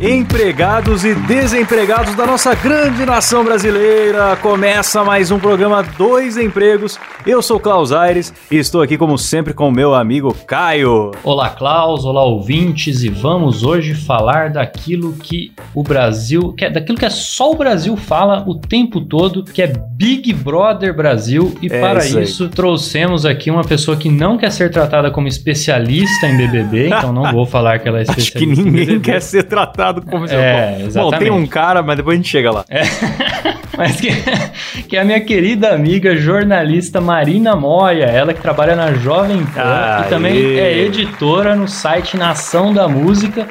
empregados e desempregados da nossa grande nação brasileira. Começa mais um programa Dois Empregos. Eu sou Klaus Aires e estou aqui como sempre com o meu amigo Caio. Olá, Klaus, olá, ouvintes, e vamos hoje falar daquilo que o Brasil, que é, daquilo que é só o Brasil fala o tempo todo, que é Big Brother Brasil. E É para isso isso, trouxemos aqui uma pessoa que não quer ser tratada como especialista em BBB, então não vou falar que ela é Acho especialista que em ninguém quer ser como seu É, Bom, tem um cara, mas depois a gente chega lá. Mas que, que é a minha querida amiga jornalista Marina Moya, ela que trabalha na Jovem Pan Aê. e também é editora no site Nação da Música.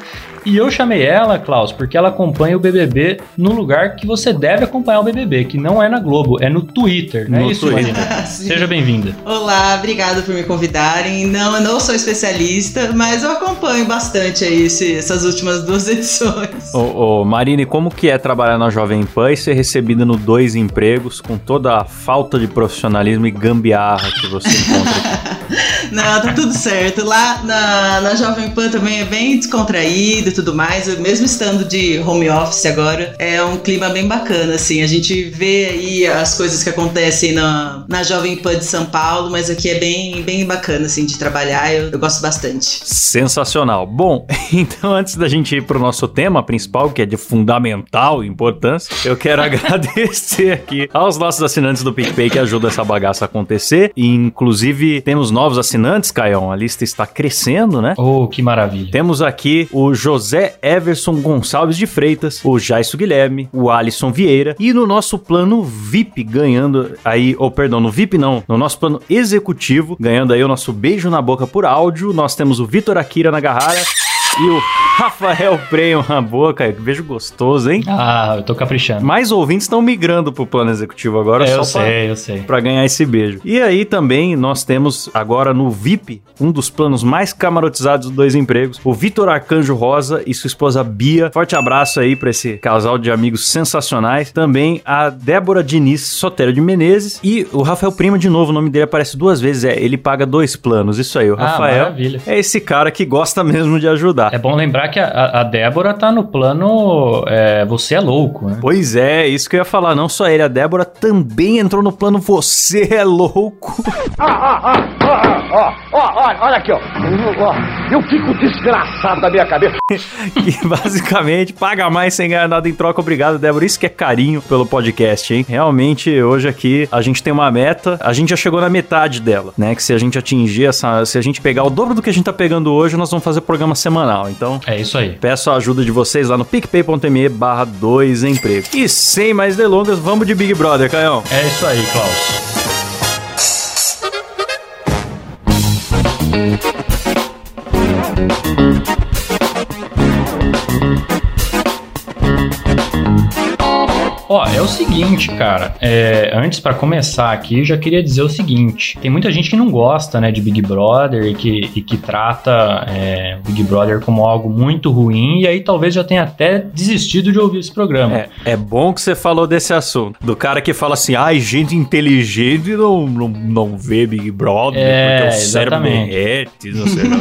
E eu chamei ela, Klaus, porque ela acompanha o BBB no lugar que você deve acompanhar o BBB, que não é na Globo, é no Twitter, não No é isso, Twitter. Marina? Sim. Seja bem-vinda. Olá, obrigada por me convidarem. Não, eu não sou especialista, mas eu acompanho bastante aí esse- essas últimas duas edições. Ô, ô, Marine, como que é trabalhar na Jovem Pan e ser recebida no Dois Empregos com toda a falta de profissionalismo e gambiarra que você encontra aqui? Não, tá tudo certo. Lá na, na Jovem Pan também é bem descontraído e tudo mais. Mesmo estando de home office agora, é um clima bem bacana, assim. A gente vê aí as coisas que acontecem na, na Jovem Pan de São Paulo, mas aqui é bem, bem bacana, assim, de trabalhar. Eu, eu gosto bastante. Sensacional. Bom, então antes da gente ir pro nosso tema principal, que é de fundamental importância, eu quero agradecer aqui aos nossos assinantes do PicPay que ajudam essa bagaça a acontecer. E, inclusive, temos novos assinantes, Caião. A lista está crescendo, né? Oh, que maravilha. Temos aqui o José Everson Gonçalves de Freitas, o Jaisso Guilherme, o Alisson Vieira e no nosso plano VIP ganhando aí, ou perdão, no VIP não, no nosso plano executivo, ganhando aí o nosso beijo na boca por áudio, nós temos o Vitor Akira na Garrara e o Rafael na boca, que beijo gostoso, hein? Ah, eu tô caprichando. Mais ouvintes estão migrando pro plano executivo agora, É, eu pra- sei, eu sei. Pra ganhar esse beijo. E aí também nós temos agora no VIP, um dos planos mais camarotizados dos dois empregos, o Vitor Arcanjo Rosa e sua esposa Bia. Forte abraço aí pra esse casal de amigos sensacionais. Também a Débora Diniz Sotero de Menezes e o Rafael Prima, de novo, o nome dele aparece duas vezes. É, ele paga dois planos. Isso aí, o Ah, Rafael maravilha. é esse cara que gosta mesmo de ajudar. É bom lembrar que a, a- Débora tá no plano é, Você é Louco, né? Pois é, isso que eu ia falar. Não só ele, a Débora também entrou no plano Você é Louco. Ó, ó, olha, olha aqui, ó. Ó, Eu fico desgraçado da minha cabeça. que basicamente paga mais sem ganhar nada em troca. Obrigado, Débora. Isso que é carinho pelo podcast, hein? Realmente, hoje aqui a gente tem uma meta, a gente já chegou na metade dela, né? Que se a gente atingir essa. Se a gente pegar o dobro do que a gente tá pegando hoje, nós vamos fazer programa semanal. Então. É isso aí. Peço a ajuda de vocês lá no picpay.me barra 2 emprego. E sem mais delongas, vamos de Big Brother, Caião. É isso aí, Klaus. Ó, é o seguinte, cara. É, antes pra começar aqui, já queria dizer o seguinte: tem muita gente que não gosta, né, de Big Brother e que, e que trata é, Big Brother como algo muito ruim e aí talvez já tenha até desistido de ouvir esse programa. É, é bom que você falou desse assunto. Do cara que fala assim, ai, gente inteligente não, não, não vê Big Brother, É, porque o cérebro exatamente. derrete, não sei não.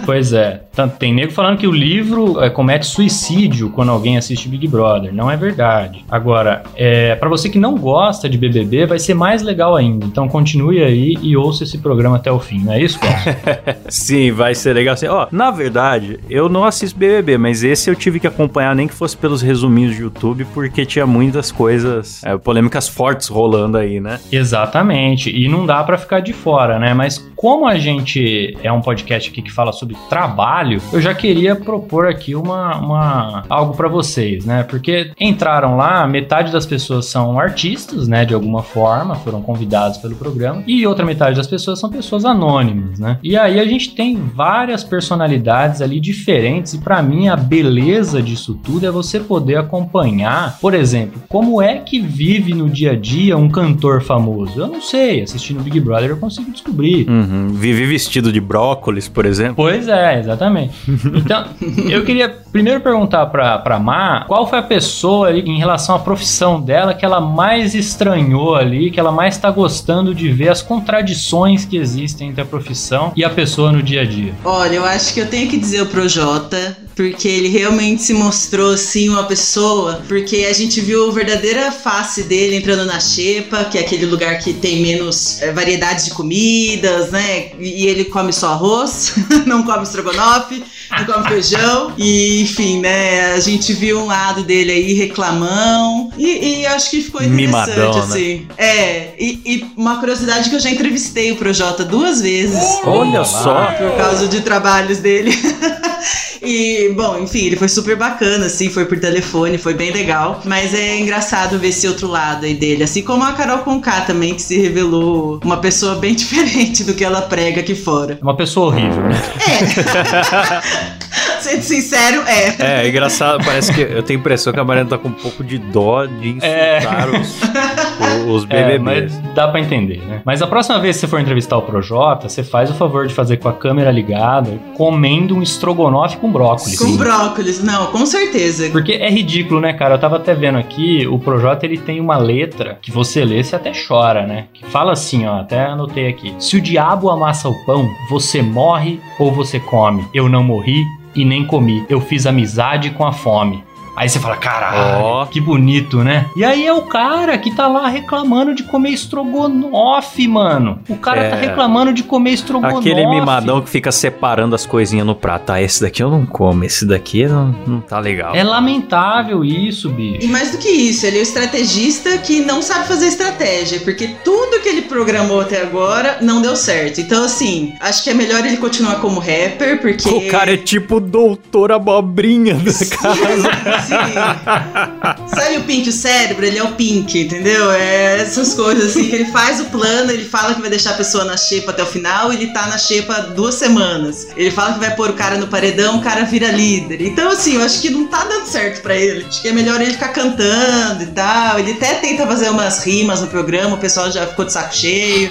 Pois é. Tanto tem nego falando que o livro é, comete suicídio quando alguém assiste Big Brother. Não é verdade. Agora, é, para você que não gosta de BBB, vai ser mais legal ainda. Então continue aí e ouça esse programa até o fim. Não é isso? Sim, vai ser legal assim. Ó, na verdade, eu não assisto BBB, mas esse eu tive que acompanhar nem que fosse pelos resuminhos de YouTube, porque tinha muitas coisas, é, polêmicas fortes rolando aí, né? Exatamente. E não dá pra ficar de fora, né? Mas como a gente é um podcast aqui que fala sobre trabalho, eu já queria propor aqui uma, uma algo pra vocês, né? Porque entraram lá, metade das pessoas são artistas, né, de alguma forma, foram convidados pelo programa, e outra metade das pessoas são pessoas anônimas, né? E aí a gente tem várias personalidades ali diferentes, e para mim a beleza disso tudo é você poder acompanhar, por exemplo, como é que vive no dia a dia um cantor famoso. Eu não sei, assistindo Big Brother eu consigo descobrir. Uhum. Vive vestido de brócolis, por exemplo. Pois é, exatamente. Então, eu queria primeiro perguntar pra, pra Má qual foi a pessoa ali, em relação à profissão dela que ela mais estranhou ali, que ela mais tá gostando de ver as contradições que existem entre a profissão e a pessoa no dia a dia. Olha, eu acho que eu tenho que dizer o Projota, porque ele realmente se mostrou assim uma pessoa, porque a gente viu a verdadeira face dele entrando na Xepa, que é aquele lugar que tem menos é, variedades de comidas, né? E ele come só arroz, não come estrogonofe, não come feijão. E enfim, né? A gente viu um lado dele aí reclamão. E, e acho que ficou interessante, Mimadão, né? assim. É, e, e uma curiosidade que eu já entrevistei o Projota duas vezes. Olha só. Por causa de trabalhos dele. E, bom, enfim, ele foi super bacana, assim, foi por telefone, foi bem legal. Mas é engraçado ver esse outro lado aí dele. Assim como a Carol Conká também, que se revelou uma pessoa bem diferente do que ela prega aqui fora. Uma pessoa horrível, né? Sendo sincero, é. É, é engraçado, parece que eu tenho a impressão que a Mariana tá com um pouco de dó de insultar os, os É, BBBs. mas dá pra entender, né? Mas a próxima vez que você for entrevistar o Projota, você faz o favor de fazer com a câmera ligada, comendo um estrogonofe com brócolis. Com brócolis, não, com certeza. Porque é ridículo, né, cara? Eu tava até vendo aqui, o Projota ele tem uma letra que você lê, você até chora, né? Que fala assim, ó, até anotei aqui. Se o diabo amassa o pão, você morre ou você come. Eu não morri e nem comi. Eu fiz amizade com a fome. Aí você fala, caralho, Ó. que bonito, né? E aí é o cara que tá lá reclamando de comer estrogonofe, mano. O cara É. tá reclamando de comer estrogonofe. Aquele mimadão que fica separando as coisinhas no prato. Ah, esse daqui eu não como, esse daqui não, não tá legal. É lamentável isso, E bicho. mais do que isso, ele é o estrategista que não sabe fazer estratégia, porque tudo que ele programou até agora não deu certo. Então, assim, acho que é melhor ele continuar como rapper, porque. O cara é tipo o doutor abobrinha da casa. Sim. Sabe o Pink, o cérebro? Ele é o Pink, entendeu? É essas coisas assim que ele faz o plano, ele fala que vai deixar a pessoa na xepa até o final, ele tá na xepa duas semanas. Ele fala que vai pôr o cara no paredão, o cara vira líder. Então, assim, eu acho que não tá dando certo pra ele. Acho que é melhor ele ficar cantando e tal. Ele até tenta fazer umas rimas no programa, o pessoal já ficou de saco cheio.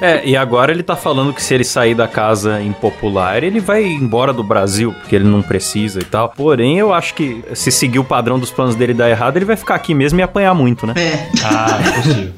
É, e agora ele tá falando que se ele sair da casa impopular, ele vai embora do Brasil, porque ele não precisa e tal. Porém, eu acho que se seguir o padrão dos planos dele dar errado, ele vai ficar aqui mesmo e apanhar muito, né? É. Ah, é possível.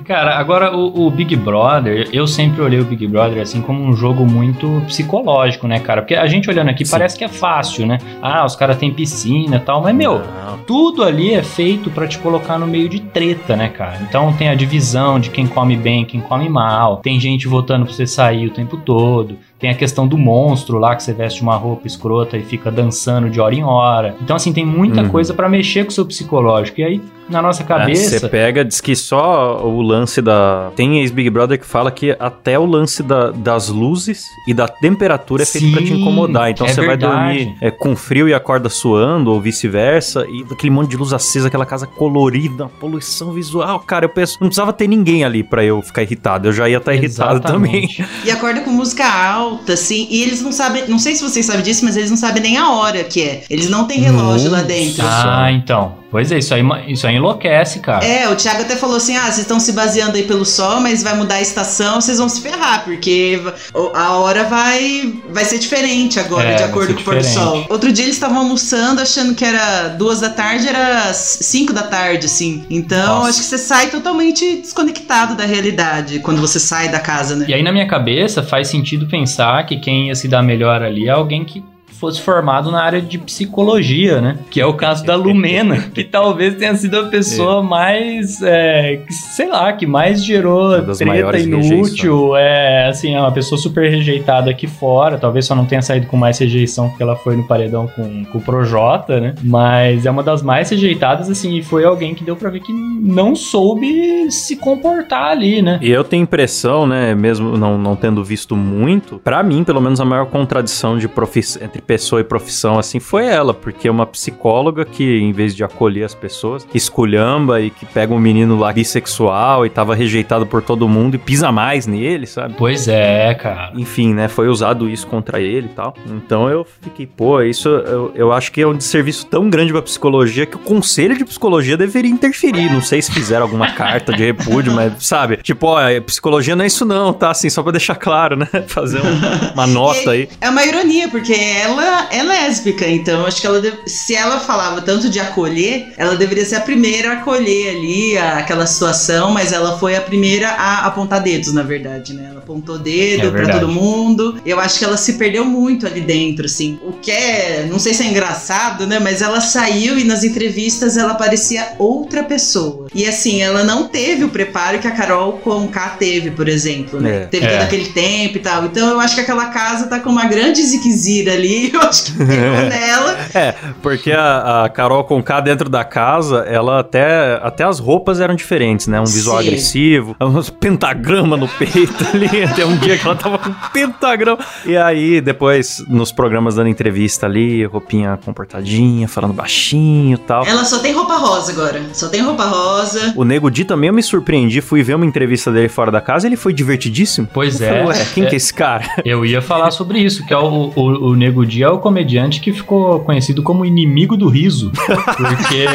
Cara, agora o, o Big Brother, eu sempre olhei o Big Brother assim como um jogo muito psicológico, né, cara? Porque a gente olhando aqui Sim. parece que é fácil, né? Ah, os caras têm piscina e tal, mas meu, Não. tudo ali é feito pra te colocar no meio de treta, né, cara? Então tem a divisão de quem come bem, quem come mal, tem gente votando pra você sair o tempo todo. Tem a questão do monstro lá, que você veste uma roupa escrota e fica dançando de hora em hora. Então, assim, tem muita Uhum. coisa pra mexer com o seu psicológico. E aí, na nossa É, cabeça. Você pega, diz que só o lance da. Tem ex-Big Brother que fala que até o lance da- das luzes e da temperatura é feito pra te Sim, incomodar. Então é você vai dormir é, com frio e acorda suando, ou vice-versa, e aquele monte de luz acesa, aquela casa colorida, poluição visual. Cara, eu penso, não precisava ter ninguém ali pra eu ficar irritado. Eu já ia estar irritado também. E acorda com música alta, assim. E eles não sabem. Não sei se vocês sabem disso, mas eles não sabem nem a hora que é. Eles não têm relógio lá Nossa. dentro. Ah, então. Pois é, isso aí, isso aí enlouquece, cara. É, o Thiago até falou assim: ah, vocês estão se baseando aí pelo sol, mas vai mudar a estação, vocês vão se ferrar, porque a hora vai, vai ser diferente agora, É, de acordo com o pôr do sol. Outro dia eles estavam almoçando achando que era duas da tarde, era cinco da tarde, assim. Então, Nossa. acho que você sai totalmente desconectado da realidade quando você sai da casa, né? E aí, na minha cabeça, faz sentido pensar que quem ia se dar melhor ali é alguém que fosse formado na área de psicologia, né? Que é o caso da Lumena, que talvez tenha sido a pessoa mais, é, que, sei lá, que mais gerou treta inútil. É, assim, é uma pessoa super rejeitada aqui fora. Talvez só não tenha saído com mais rejeição porque ela foi no paredão com, com o Projota, né? Mas é uma das mais rejeitadas, assim, e foi alguém que deu pra ver que não soube se comportar ali, né? E eu tenho impressão, né, mesmo não, não tendo visto muito, pra mim, pelo menos a maior contradição de profiss- entre pessoa e profissão assim foi ela, porque uma psicóloga que, em vez de acolher as pessoas, que esculhamba e que pega um menino lá bissexual e tava rejeitado por todo mundo e pisa mais nele, sabe? Pois é, cara. Enfim, né? Foi usado isso contra ele e tal. Então eu fiquei, pô, isso eu, eu acho que é um desserviço tão grande pra psicologia que o conselho de psicologia deveria interferir. Não sei se fizeram alguma carta de repúdio, mas sabe? Tipo, ó, psicologia não é isso não, tá? Assim, só pra deixar claro, né? Fazer um- uma nota aí. É uma ironia, porque ela é lésbica, então acho que ela deve- se ela falava tanto de acolher, ela deveria ser a primeira a acolher ali a- aquela situação, mas ela foi a primeira a apontar dedos, na verdade, né? Ela apontou É dedo pra verdade. todo mundo. Eu acho que ela se perdeu muito ali dentro, assim. O que é, não sei se é engraçado, né? Mas ela saiu e nas entrevistas ela parecia outra pessoa. E assim, ela não teve o preparo que a Carol Conká teve, por exemplo, né? É. Teve É. todo aquele tempo e tal. Então eu acho que aquela casa tá com uma grande ziquezira ali. Eu acho que pegou nela. É, porque a, a Carol Conká dentro da casa, ela até, até as roupas eram diferentes, né? Um visual Sim. agressivo, uns pentagrama no peito ali. Até um dia que ela tava com um pentagrama. E aí, depois, nos programas dando entrevista ali, roupinha comportadinha, falando baixinho e tal. Ela só tem roupa rosa agora. Só tem roupa rosa. O Nego Di também eu me surpreendi, fui ver uma entrevista dele fora da casa, ele foi divertidíssimo. Pois Eu é. falei, Ué, quem É. que é esse cara? Eu ia falar sobre isso, que é o, o, o Nego Di é o comediante que ficou conhecido como inimigo do riso. Porque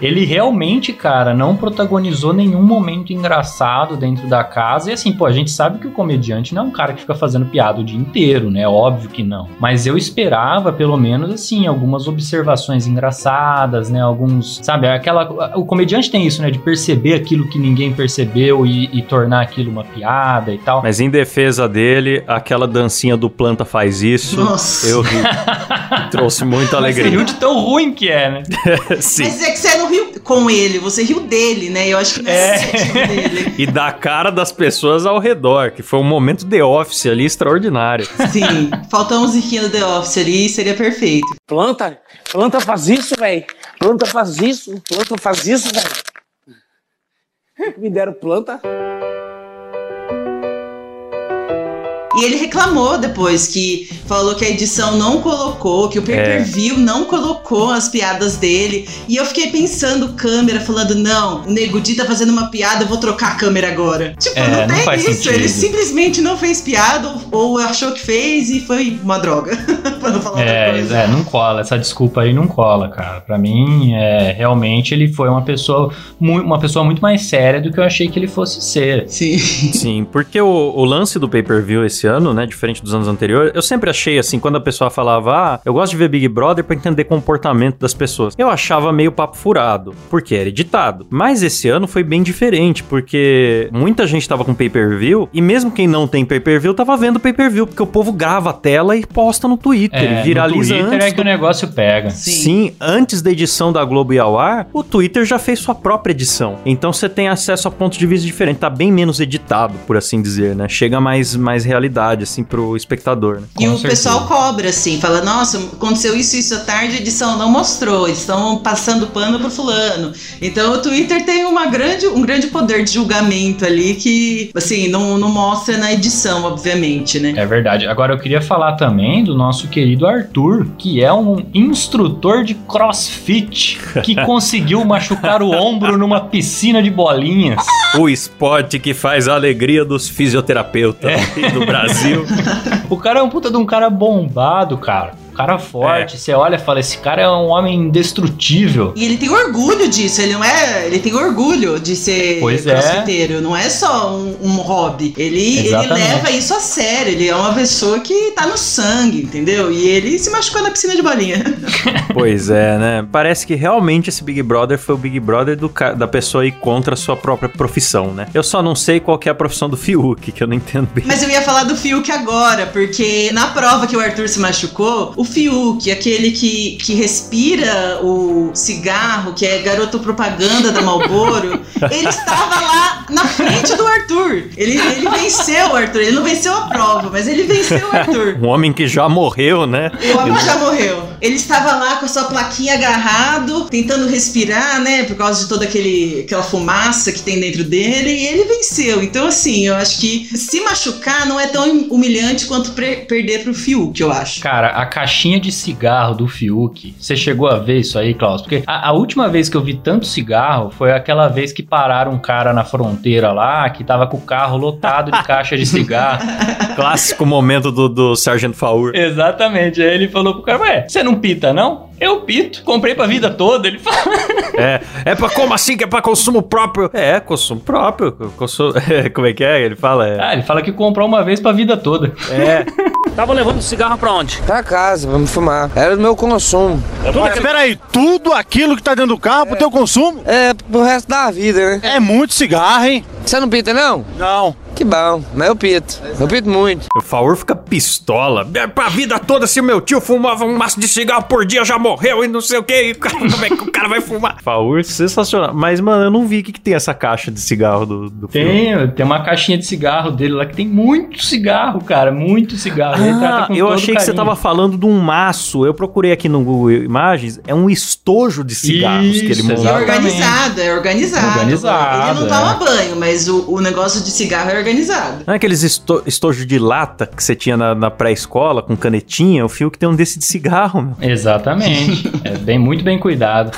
ele realmente, cara, não protagonizou nenhum momento engraçado dentro da casa. E assim, pô, a gente sabe que o comediante não é um cara que fica fazendo piada o dia inteiro, né? Óbvio que não. Mas eu esperava, pelo menos, assim, algumas observações engraçadas, né? Alguns. Sabe, aquela. O comediante tem isso, né? De perceber aquilo que ninguém percebeu e, e tornar aquilo uma piada e tal. Mas em defesa dele, aquela dancinha do planta faz isso. Nossa. Eu ri. Trouxe muita Mas você riu alegria. de tão ruim que é, né? Sim. Mas é que você não riu com ele, você riu dele, né? Eu acho que não é, É. dele. E da cara das pessoas ao redor, que foi um momento The Office ali extraordinário. Sim, faltou um ziquinho do The Office ali seria perfeito. Planta, planta faz isso, velho. Planta faz isso, planta faz isso, velho. Me deram planta. E ele reclamou depois que falou que a edição não colocou, que o pay-per-view não colocou as piadas dele. E eu fiquei pensando, câmera, falando: não, o Nego Di tá fazendo uma piada, eu vou trocar a câmera agora. Tipo, É, não não tem isso. sentido. Ele simplesmente não fez piada ou, ou achou que fez e foi uma droga. pra não falar outra É, coisa. é, não cola. Essa desculpa aí não cola, cara. Pra mim, é, realmente ele foi uma pessoa, uma pessoa muito mais séria do que eu achei que ele fosse ser. Sim. Sim, porque o, o lance do pay-per-view esse ano, né, diferente dos anos anteriores, eu sempre achei assim, quando a pessoa falava, ah, eu gosto de ver Big Brother pra entender comportamento das pessoas. Eu achava meio papo furado, porque era editado. Mas esse ano foi bem diferente, porque muita gente tava com pay-per-view e mesmo quem não tem pay-per-view tava vendo pay-per-view, porque o povo grava a tela e posta no Twitter, É, e viraliza no Twitter antes é que o negócio pega. Sim. Sim, antes da edição da Globo ir ao ar, o Twitter já fez sua própria edição. Então você tem acesso a pontos de vista diferentes. Tá bem menos editado, por assim dizer, né? Chega mais, mais realidade, assim, pro espectador, né? E Com o certeza. pessoal cobra, assim, fala, nossa, aconteceu isso isso à tarde, a edição não mostrou, estão passando pano pro fulano. Então o Twitter tem uma grande, um grande poder de julgamento ali que, assim, não, não mostra na edição, obviamente, né? É verdade. Agora eu queria falar também do nosso querido Arthur, que é um instrutor de crossfit que conseguiu machucar o ombro numa piscina de bolinhas. O esporte que faz a alegria dos fisioterapeutas aqui do Brasil. O cara é um puta de um cara bombado, cara. Cara forte. Você olha e fala: esse cara é um homem indestrutível. E ele tem orgulho disso, ele não é. Ele tem orgulho de ser Pois é. crossfiteiro, não é só um, um hobby. Ele, ele leva isso a sério, ele é uma pessoa que tá no sangue, entendeu? E ele se machucou na piscina de bolinha. Pois é, né? Parece que realmente esse Big Brother foi o Big Brother do da pessoa ir contra a sua própria profissão, né? Eu só não sei qual que é a profissão do Fiuk, que eu não entendo bem. Mas eu ia falar do Fiuk agora, porque na prova que o Arthur se machucou, o Fiuk, aquele que, que respira o cigarro, que é garoto propaganda da Malboro, ele estava lá na frente do Arthur. Ele, ele venceu o Arthur. Ele não venceu a prova, mas ele venceu o Arthur. Um homem que já morreu, né? O homem já morreu. Ele estava lá com a sua plaquinha agarrado, tentando respirar, né? Por causa de toda aquele, aquela fumaça que tem dentro dele, e ele venceu. Então, assim, eu acho que se machucar não é tão humilhante quanto perder pro Fiuk, eu acho. Cara, a caixinha de cigarro do Fiuk, você chegou a ver isso aí, Klaus? Porque a, a última vez que eu vi tanto cigarro foi aquela vez que pararam um cara na fronteira lá, que tava com o carro lotado de caixa de cigarro. Clássico momento do, do Sargento Faur. Exatamente. Aí ele falou pro cara, ué, você não pita, não? Eu pito, comprei pra vida toda. Ele fala. É, é pra como assim? Que é pra consumo próprio? É, consumo próprio. Consumo, é, como é que é? Ele fala. É. Ah, ele fala que comprou uma vez pra vida toda. É. Tava levando cigarro pra onde? Pra casa, vamos fumar. Era do meu consumo. Tudo, peraí, tudo aquilo que tá dentro do carro é. pro teu consumo? É, pro resto da vida, né? É muito cigarro, hein? Você não pinta, não? Não. Que bom, mas eu pito. Eu pito muito. O Faur fica pistola. É pra vida toda, se o meu tio fumava um maço de cigarro por dia, já morreu e não sei o que. Como é que o cara vai fumar? Faur, sensacional. Mas, mano, eu não vi o que, que tem essa caixa de cigarro do, do Tem, filme. tem uma caixinha de cigarro dele lá que tem muito cigarro, cara. Muito cigarro. Ah, eu achei que você tava falando de um maço. Eu procurei aqui no Google Imagens. É um estojo de cigarros Isso, que ele montou. É organizado, é organizado. Organizado. Ele não toma é. banho, mas o, o negócio de cigarro é organizado. Não é aqueles esto estojos de lata que você tinha na, na pré-escola com canetinha? O fio que tem um desse de cigarro, meu. Exatamente. é bem, muito bem cuidado.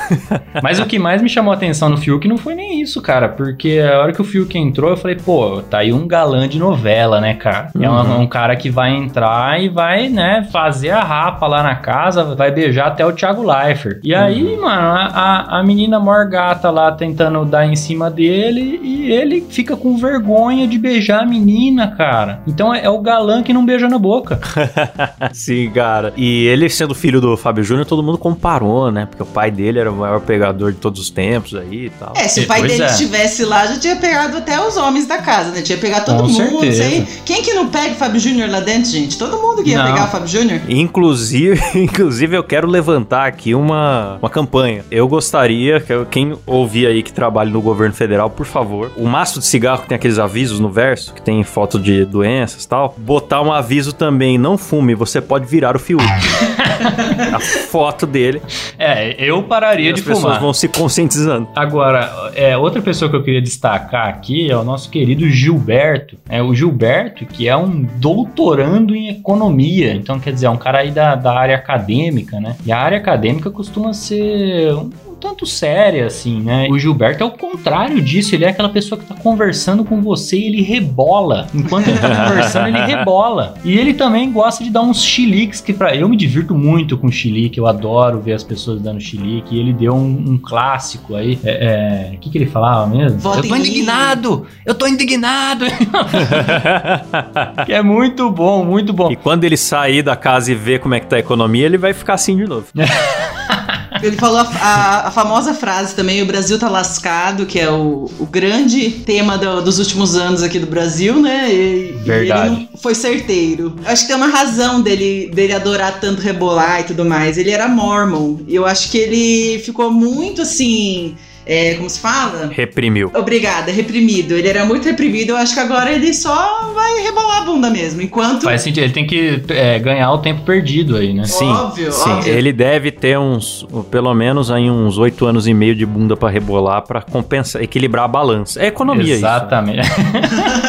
Mas o que mais me chamou a atenção no Fiuk não foi nem isso, cara. Porque a hora que o Fiuk entrou, eu falei, pô, tá aí um galã de novela, né, cara? Uhum. É um, um, cara que vai entrar e vai, né, fazer a rapa lá na casa, vai beijar até o Thiago Leifert. E aí, uhum. mano, a, a menina morgata lá tentando dar em cima dele e ele fica com vergonha de beijar a menina, cara. Então é, é o galã que não beija na boca. Sim, cara. E ele sendo filho do Fábio Júnior, todo mundo comparou, né? Porque o pai dele era o maior pegador de todos os tempos aí e tal. É, se o pai dele é. estivesse lá, já tinha pegado até os homens da casa, né? Tinha pegado todo Com mundo. Sei. Quem que não pega o Fábio Júnior lá dentro, gente? Todo mundo que ia não. pegar o Fábio Júnior. Inclusive, inclusive, eu quero levantar aqui uma, uma campanha. Eu gostaria que quem ouvir aí que trabalha no governo federal, por favor, o maço de cigarro que tem aqueles avisos no verso, que tem foto de doenças e tal, botar um aviso também, não fume, você pode virar o Fiuk. a foto dele. É, eu pararia de fumar. As pessoas vão se conscientizando. Agora, é, outra pessoa que eu queria destacar aqui é o nosso querido Gilberto. É o Gilberto, que é um doutorando em economia. Então, quer dizer, é um cara aí da, da área acadêmica, né? E a área acadêmica costuma ser tanto séria assim, né? O Gilberto é o contrário disso, ele é aquela pessoa que tá conversando com você e ele rebola. Enquanto ele tá conversando, ele rebola. E ele também gosta de dar uns chiliques que para eu me divirto muito com chilique, eu adoro ver as pessoas dando chilique. E ele deu um, um clássico aí. É, é, o que que ele falava mesmo? Votem eu tô indignado! Eu tô indignado! que é muito bom, muito bom. E quando ele sair da casa e ver como é que tá a economia, ele vai ficar assim de novo. Ele falou a, a, a, famosa frase também: o Brasil tá lascado, que é o, o grande tema do, dos últimos anos aqui do Brasil, né? E, Verdade. E foi certeiro. Eu acho que tem uma razão dele, dele adorar tanto rebolar e tudo mais. Ele era mormon. E eu acho que ele ficou muito assim é, como se fala? Reprimiu. Obrigada, reprimido. Ele era muito reprimido, eu acho que agora ele só vai rebolar a bunda mesmo. Enquanto. Faz sentido, ele tem que é, ganhar o tempo perdido aí, né? Sim. Óbvio, sim. Óbvio. Ele deve ter uns, pelo menos aí uns oito anos e meio de bunda para rebolar para compensar, equilibrar a balança. É economia Exatamente. isso. Exatamente.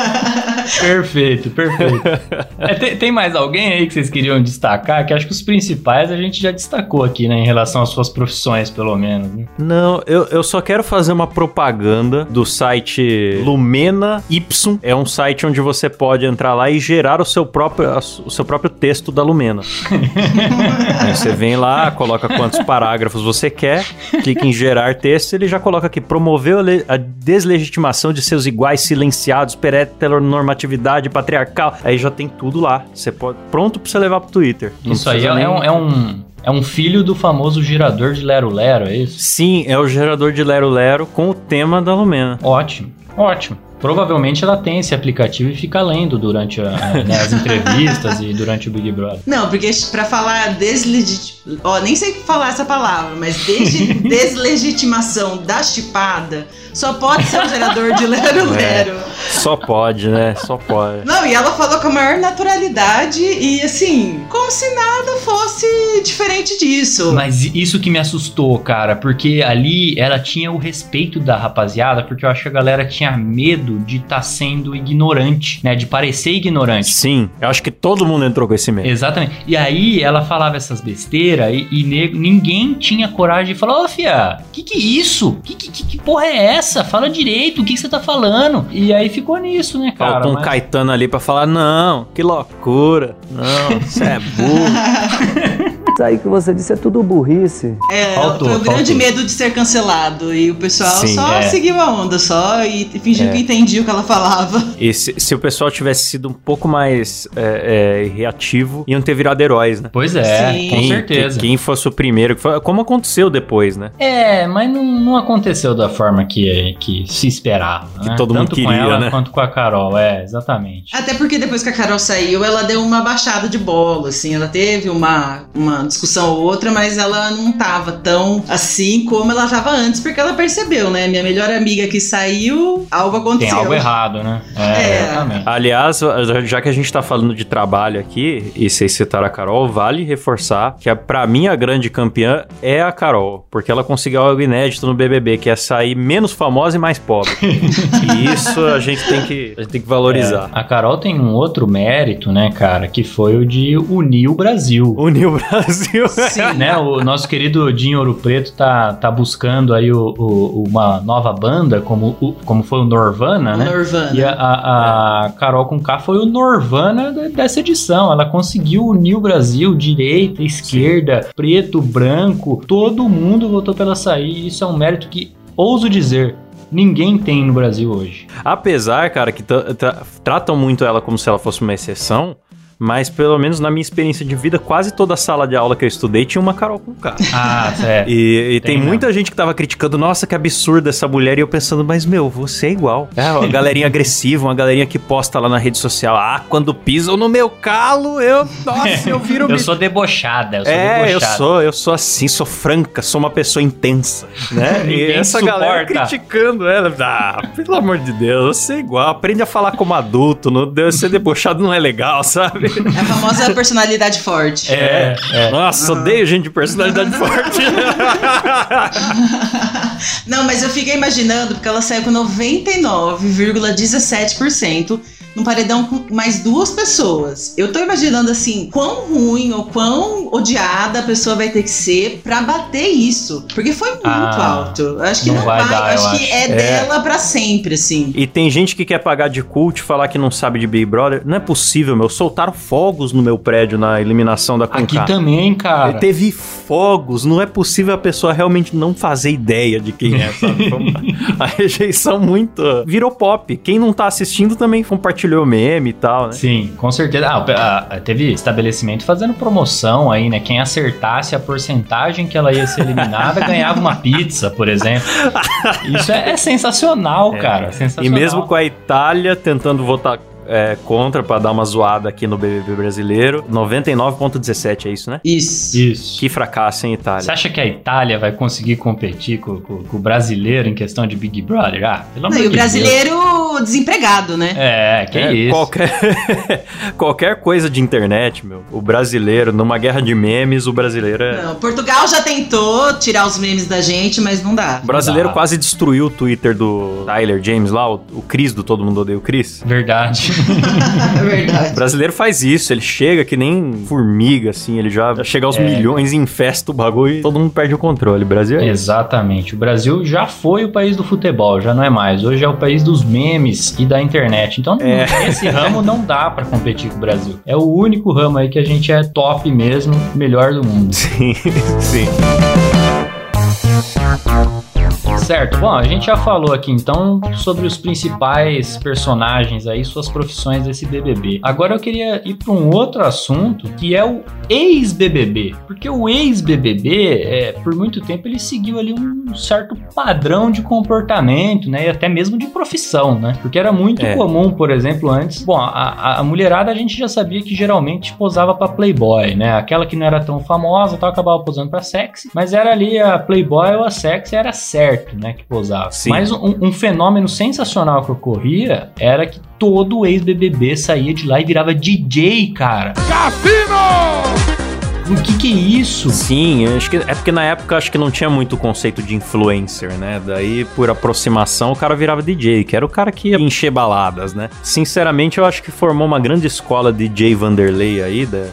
perfeito, perfeito. É, tem, tem, mais alguém aí que vocês queriam destacar? Que acho que os principais a gente já destacou aqui, né? Em relação às suas profissões, pelo menos. Né? Não, eu, eu só quero fazer uma propaganda do site Lumena Y. É um site onde você pode entrar lá e gerar o seu próprio, o seu próprio texto da Lumena. você vem lá, coloca quantos parágrafos você quer, clica em gerar texto, ele já coloca aqui, promoveu a deslegitimação de seus iguais silenciados per heteronormatividade atividade patriarcal. Aí já tem tudo lá. Você pode pronto para você levar pro Twitter. Isso aí é, nem... um, é um é um filho do famoso gerador de Lero Lero, é isso? Sim, é o gerador de Lero Lero com o tema da Lumena. Ótimo, ótimo. Provavelmente ela tem esse aplicativo e fica lendo durante a, né, as entrevistas e durante o Big Brother. Não, porque para falar deslegitimação. Ó, nem sei falar essa palavra, mas deslegitimação da chipada só pode ser o gerador de Lero Lero. É. Só pode, né? Só pode. Não, e ela falou com a maior naturalidade e assim, como se nada fosse diferente disso. Mas isso que me assustou, cara, porque ali ela tinha o respeito da rapaziada, porque eu acho que a galera tinha medo de estar sendo ignorante, né? De parecer ignorante. Sim, eu acho que todo mundo entrou com esse medo. Exatamente. E aí ela falava essas besteiras e, e nego- ninguém tinha coragem de falar, ô fia, que que é isso? Que, que, que- que porra é essa? Fala direito, o que, que você tá falando? E aí ficou nisso, né, cara? Faltou um Mas- Caetano ali pra falar, não, que loucura. Não, você é burro. Isso aí que você disse é tudo burrice. É, Faltou, foi o grande medo de ser cancelado. E o pessoal Sim, só é. seguiu a onda só e fingiu É. que entendia o que ela falava. E se, se o pessoal tivesse sido um pouco mais é, é, reativo, iam ter virado heróis, né? Pois é, Sim. com Quem- certeza. Quem, quem fosse o primeiro, como aconteceu depois, né? É, mas não, não aconteceu da forma que, que se esperava. Que né? todo mundo Tanto com queria, ela né? quanto com a Carol, é, exatamente. Até porque depois que a Carol saiu, ela deu uma baixada de bola, assim. Ela teve uma, uma discussão ou outra, mas ela não tava tão assim como ela tava antes, porque ela percebeu, né? Minha melhor amiga que saiu, algo aconteceu. Tem algo errado, né? É, É. exatamente. Aliás, já que a gente tá falando de trabalho aqui, e vocês citaram a Carol, vale reforçar que a, pra mim a grande campeã é a Carol, porque ela conseguiu algo inédito no BBB, que é sair menos famosa e mais pobre. e isso a gente tem que, a gente tem que valorizar. É, a Carol tem um outro mérito, né, cara, que foi o de unir o Brasil. Uniu o Brasil. Sim. né, o nosso querido Dinho Ouro Preto tá, tá buscando aí o, o- uma nova banda, como, o- como foi o Norvana, né? Norvana. E a, a, a Carol com K foi o Norvana de- dessa edição. Ela conseguiu unir o Brasil, direita, esquerda, preto, branco. Todo mundo votou pela sair. Isso é um mérito que, ouso dizer, ninguém tem no Brasil hoje. Apesar, cara, que tra- tra- tratam muito ela como se ela fosse uma exceção, mas pelo menos na minha experiência de vida, quase toda a sala de aula que eu estudei tinha uma Carol com K. Ah, é. E, e tem, Tem muita gente que tava criticando, nossa, que absurda essa mulher, e eu pensando, mas meu, você é igual. É, uma galerinha agressiva, uma galerinha que posta lá na rede social, ah, quando pisam no meu calo, eu, nossa, eu viro Eu sou debochada, eu sou É, eu debochada. sou, eu sou assim, sou franca, sou uma pessoa intensa, né? e essa te galera suporta. criticando ela, ah, pelo amor de Deus, você é igual, aprende a falar como adulto, não, ser debochado não é legal, sabe? É a famosa personalidade forte. É, é. Nossa, odeio gente de personalidade forte. Não, mas eu fiquei imaginando, porque ela saiu com 99,17% num paredão com mais duas pessoas. Eu tô imaginando assim, quão ruim ou quão odiada a pessoa vai ter que ser pra bater isso. Porque foi muito Ah, alto. Acho que não não, vai vai, dar, acho eu que acho. é, É. dela pra sempre, assim. E tem gente que quer pagar de cult, falar que não sabe de Big Brother. Não é possível, meu. Soltaram fogos no meu prédio na eliminação da Aqui Conká. também, cara. Teve fogos, não é possível a pessoa realmente não fazer ideia de quem é, sabe? A rejeição muito. Virou pop. Quem não tá assistindo também compartilhou meme e tal, né? Sim, com certeza. Ah, ah, teve estabelecimento fazendo promoção aí, né? Quem acertasse a porcentagem que ela ia ser eliminada ganhava uma pizza, por exemplo. Isso é, é sensacional, cara. E Sensacional. mesmo com a Itália tentando votar é, contra pra dar uma zoada aqui no BBB brasileiro, 99,17 é isso, né? Isso. Isso. Que fracasso em Itália. Você acha que a Itália vai conseguir competir com, com- com o brasileiro em questão de Big Brother? Ah, pelo amor Não, e o de brasileiro desempregado, né? Deus. É, que É, isso. Qualquer, qualquer coisa de internet, meu. O brasileiro, numa guerra de memes, o brasileiro é. Não, Portugal já tentou tirar os memes da gente, mas não dá. O brasileiro Dá. quase destruiu o Twitter do Tyler James lá, o, o Chris do Todo Mundo Odeia o Chris. Verdade. É O verdade. brasileiro faz isso, ele chega que nem formiga, assim, ele já chega aos É. milhões, infesta o bagulho e todo mundo perde o controle. O Brasil é isso. Exatamente. O Brasil já foi o país do futebol, já não é mais. Hoje é o país dos memes e da internet. Então, É. nesse ramo não dá pra competir com o Brasil. É o único ramo aí que a gente é top mesmo, melhor do mundo. Sim, sim. Certo. Bom, a gente já falou aqui então sobre os principais personagens aí, suas profissões desse BBB. Agora eu queria ir para um outro assunto que é o ex-BBB, porque o ex-BBB, é, por muito tempo ele seguiu ali um certo padrão de comportamento, né, e até mesmo de profissão, né? Porque era muito É. comum, por exemplo, antes. Bom, a, a- mulherada a gente já sabia que geralmente posava para Playboy, né? Aquela que não era tão famosa, tal acabava posando para sexy, mas era ali a Playboy ou a sexy era certo, né, que posava. Sim. Mas um, um fenômeno sensacional que ocorria era que todo ex-BBB saía de lá e virava DJ, cara. O que que é isso? Sim, acho que é porque na época acho que não tinha muito o conceito de influencer, né? Daí, por aproximação, o cara virava DJ, que era o cara que ia encher baladas, né? Sinceramente, eu acho que formou uma grande escola de DJ Vanderlei aí, da,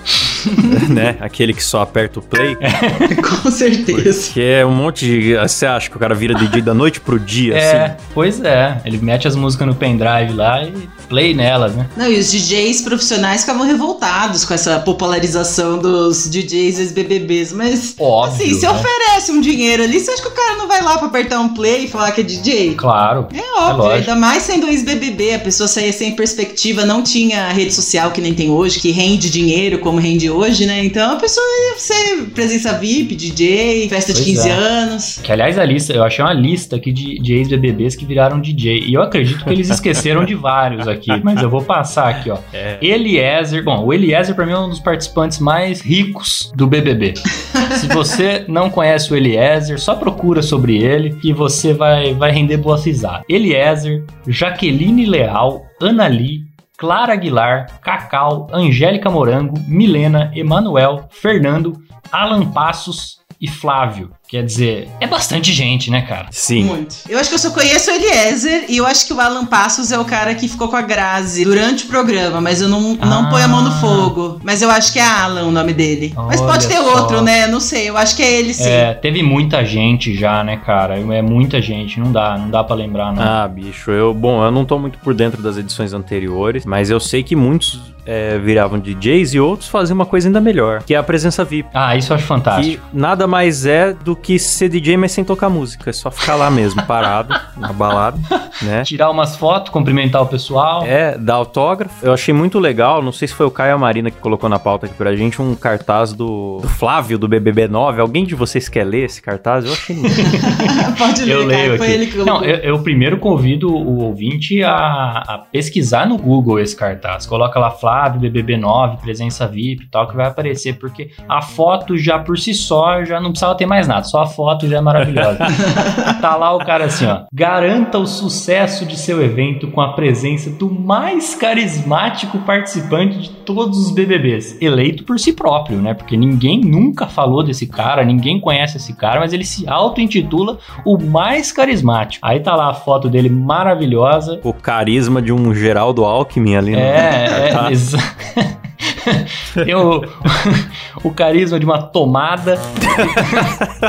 né? Aquele que só aperta o play. Com certeza. Que é um monte de. Você acha que o cara vira DJ da noite pro dia, É, assim? pois é. Ele mete as músicas no pendrive lá e play nelas, né? Não, e os DJs profissionais ficavam revoltados com essa popularização dos DJs ex-BBBs, mas Óbvio, assim, se né? oferece um dinheiro ali, você acha que o cara não vai lá pra apertar um play e falar que é DJ? Claro. É óbvio, lógico. ainda mais sendo um ex-BBB, a pessoa saía sem perspectiva, não tinha rede social que nem tem hoje, que rende dinheiro como rende hoje, né? Então a pessoa ia ser presença VIP, DJ, festa de Pois 15 é. anos. Que aliás a lista, eu achei uma lista aqui de, de ex-BBBs que viraram DJ. E eu acredito que eles esqueceram de vários aqui, mas eu vou passar aqui, ó. É. Eliezer, bom, o Eliezer pra mim é um dos participantes mais ricos do BBB. Se você não conhece o Eliezer, só procura sobre ele que você vai, vai render boas risadas. Eliezer, Jaqueline Leal, Ana Lee, Clara Aguilar, Cacau, Angélica Morango, Milena, Emanuel, Fernando, Alan Passos e Flávio. Quer dizer, é bastante gente, né, cara? Sim. Muito. Eu acho que eu só conheço o Eliezer e eu acho que o Alan Passos é o cara que ficou com a Grazi durante o programa, mas eu não, não Ah. ponho a mão no fogo. Mas eu acho que é Alan o nome dele. mas Olha pode ter só. outro, né? Não sei. Eu acho que é ele sim. É, teve muita gente já, né, cara? É muita gente, não dá, não dá pra lembrar, não. Ah, bicho, eu, bom, eu não tô muito por dentro das edições anteriores, mas eu sei que muitos é, viravam DJs e outros faziam uma coisa ainda melhor, que é a presença VIP. Ah, isso eu acho fantástico. Que nada mais é do que ser DJ, mas sem tocar música. É só ficar lá mesmo, parado, na balada, né? Tirar umas fotos, cumprimentar o pessoal. É, dar autógrafo. Eu achei muito legal, não sei se foi o Caio Marina que colocou na pauta aqui pra gente, um cartaz do, do Flávio, do BBB 9. Alguém de vocês quer ler esse cartaz? Eu achei lindo. pode ler, Eu cara. leio Foi aqui. ele que Não, colocou. eu, eu primeiro convido o ouvinte a, a pesquisar no Google esse cartaz. Coloca lá Flávio, BBB9, presença VIP e tal, que vai aparecer, porque a foto já por si só já não precisava ter mais nada, só a foto já é maravilhosa. tá lá o cara assim, ó. Garanta o sucesso de seu evento com a presença do mais carismático participante de todos os BBBs, eleito por si próprio, né? Porque ninguém nunca falou desse cara, ninguém conhece esse cara, mas ele se auto-intitula o mais carismático. Aí tá lá a foto dele maravilhosa. o carisma de um Geraldo Alckmin ali no É, é, cartaz. Tem o, o carisma de uma tomada.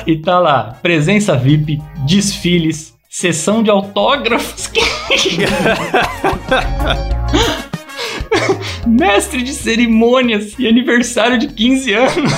e tá lá, presença VIP, desfiles, sessão de autógrafos. Mestre de cerimônias e aniversário de 15 anos.